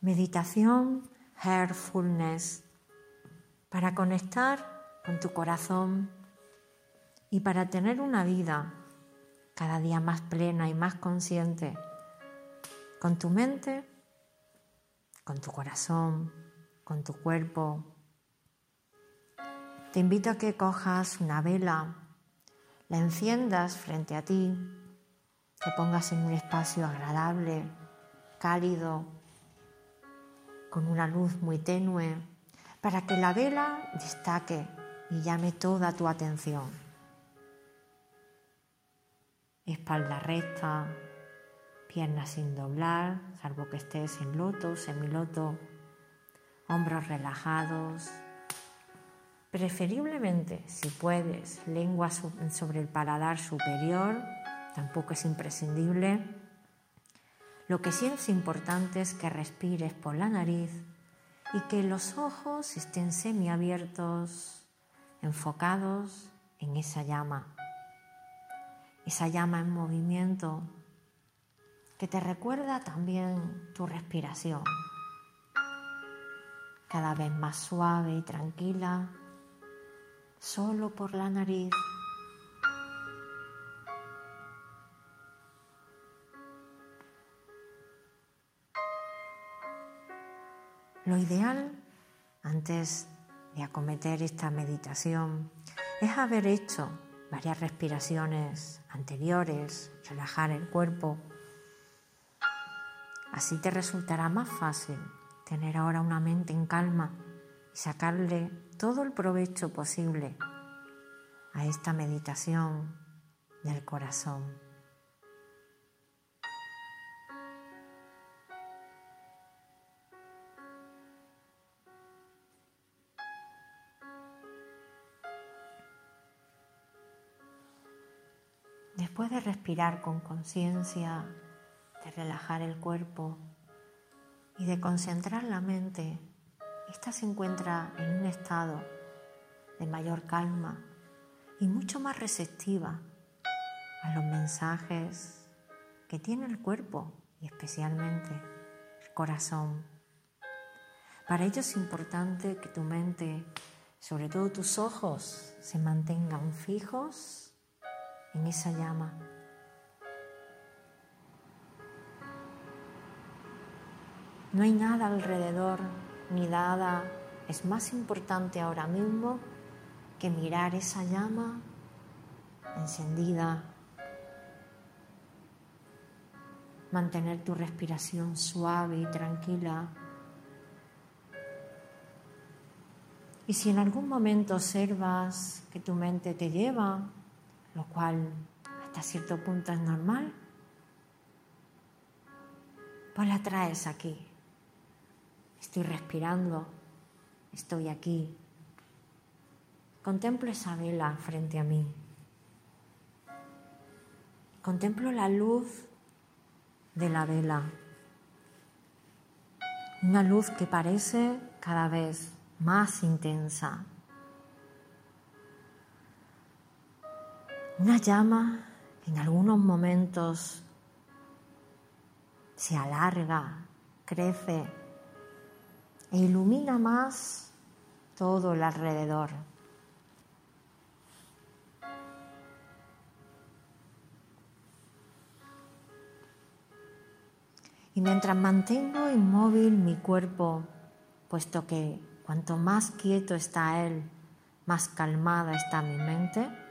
Meditación Heartfulness para conectar con tu corazón y para tener una vida cada día más plena y más consciente con tu mente, con tu corazón, con tu cuerpo. Te invito a que cojas una vela, la enciendas frente a ti, te pongas en un espacio agradable, cálido, con una luz muy tenue, para que la vela destaque y llame toda tu atención. Espalda recta, piernas sin doblar, salvo que estés en loto, semiloto, hombros relajados. Preferiblemente, si puedes, lengua sobre el paladar superior, tampoco es imprescindible. Lo que sí es importante es que respires por la nariz y que los ojos estén semiabiertos, enfocados en esa llama, esa llama en movimiento que te recuerda también tu respiración, cada vez más suave y tranquila, solo por la nariz. Lo ideal antes de acometer esta meditación es haber hecho varias respiraciones anteriores, relajar el cuerpo. Así te resultará más fácil tener ahora una mente en calma y sacarle todo el provecho posible a esta meditación del corazón. Después de respirar con conciencia, de relajar el cuerpo y de concentrar la mente, esta se encuentra en un estado de mayor calma y mucho más receptiva a los mensajes que tiene el cuerpo y especialmente el corazón. Para ello es importante que tu mente, sobre todo tus ojos, se mantengan fijos en esa llama. No hay nada alrededor, ni nada es más importante ahora mismo que mirar esa llama encendida, mantener tu respiración suave y tranquila. Y si en algún momento observas que tu mente te lleva lo cual hasta cierto punto es normal, pues la traes aquí. Estoy respirando, estoy aquí. Contemplo esa vela frente a mí. Contemplo la luz de la vela. Una luz que parece cada vez más intensa, Una llama que en algunos momentos se alarga, crece e ilumina más todo el alrededor. Y mientras mantengo inmóvil mi cuerpo, puesto que cuanto más quieto está él, más calmada está mi mente,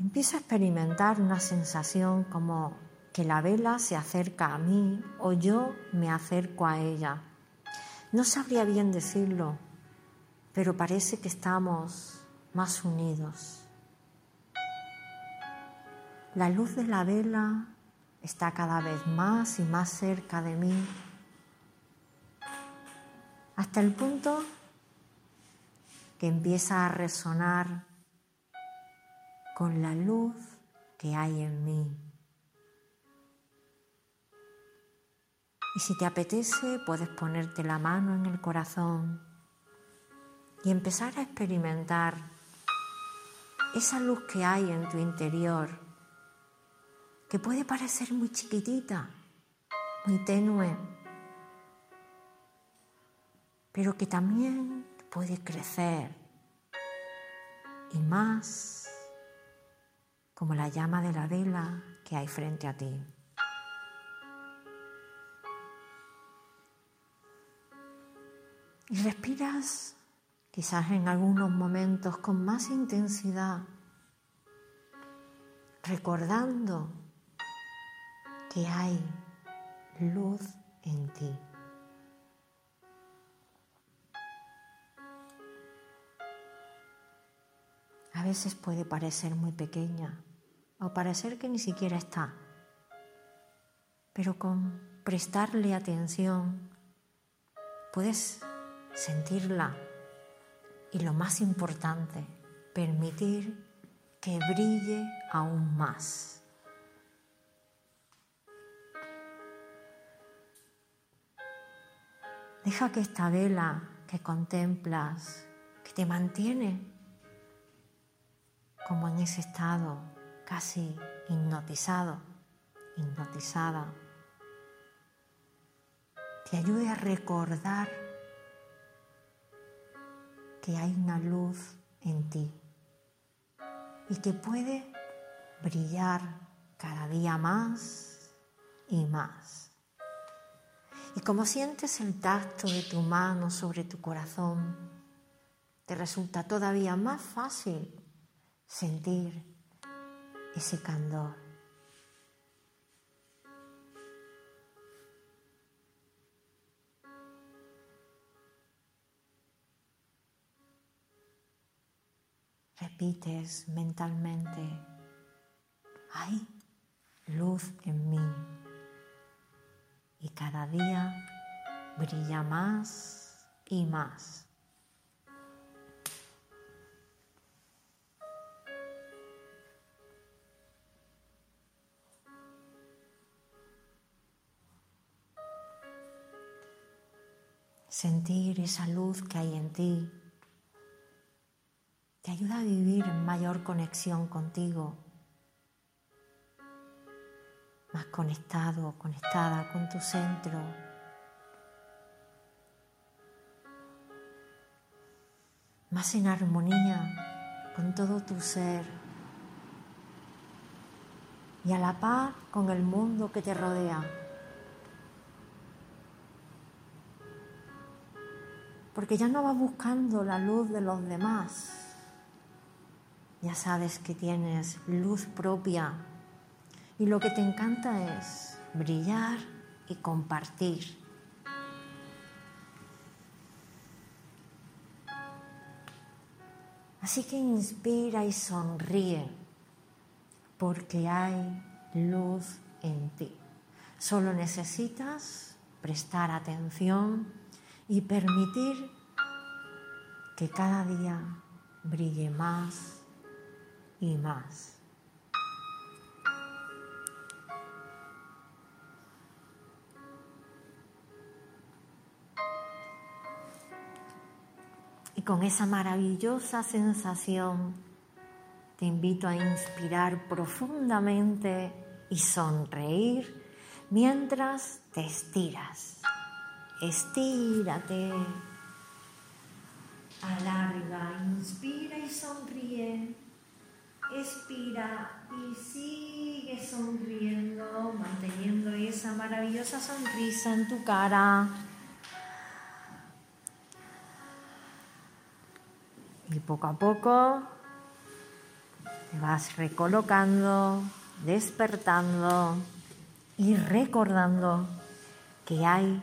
Empiezo a experimentar una sensación como que la vela se acerca a mí o yo me acerco a ella. No sabría bien decirlo, pero parece que estamos más unidos. La luz de la vela está cada vez más y más cerca de mí, hasta el punto que empieza a resonar con la luz que hay en mí. Y si te apetece, puedes ponerte la mano en el corazón y empezar a experimentar esa luz que hay en tu interior que puede parecer muy chiquitita, muy tenue, pero que también puede crecer y más como la llama de la vela que hay frente a ti. Y respiras quizás en algunos momentos con más intensidad, recordando que hay luz en ti. A veces puede parecer muy pequeña o parecer que ni siquiera está, pero con prestarle atención puedes sentirla y lo más importante, permitir que brille aún más. Deja que esta vela que contemplas, que te mantiene como en ese estado casi hipnotizado, hipnotizada, te ayude a recordar que hay una luz en ti y que puede brillar cada día más y más. Y como sientes el tacto de tu mano sobre tu corazón, te resulta todavía más fácil sentir ese candor. Repites mentalmente, hay luz en mí y cada día brilla más y más. Sentir esa luz que hay en ti te ayuda a vivir en mayor conexión contigo más conectado conectada con tu centro. Más en armonía con todo tu ser y a la paz con el mundo que te rodea. Porque ya no vas buscando la luz de los demás. Ya sabes que tienes luz propia y lo que te encanta es brillar y compartir. Así que inspira y sonríe porque hay luz en ti. Solo necesitas prestar atención y permitir que cada día brille más y más. con esa maravillosa sensación te invito a inspirar profundamente y sonreír mientras te estiras. Estírate. Alarga, inspira y sonríe. Expira y sigue sonriendo, manteniendo esa maravillosa sonrisa en tu cara. Y poco a poco te vas recolocando, despertando y recordando que hay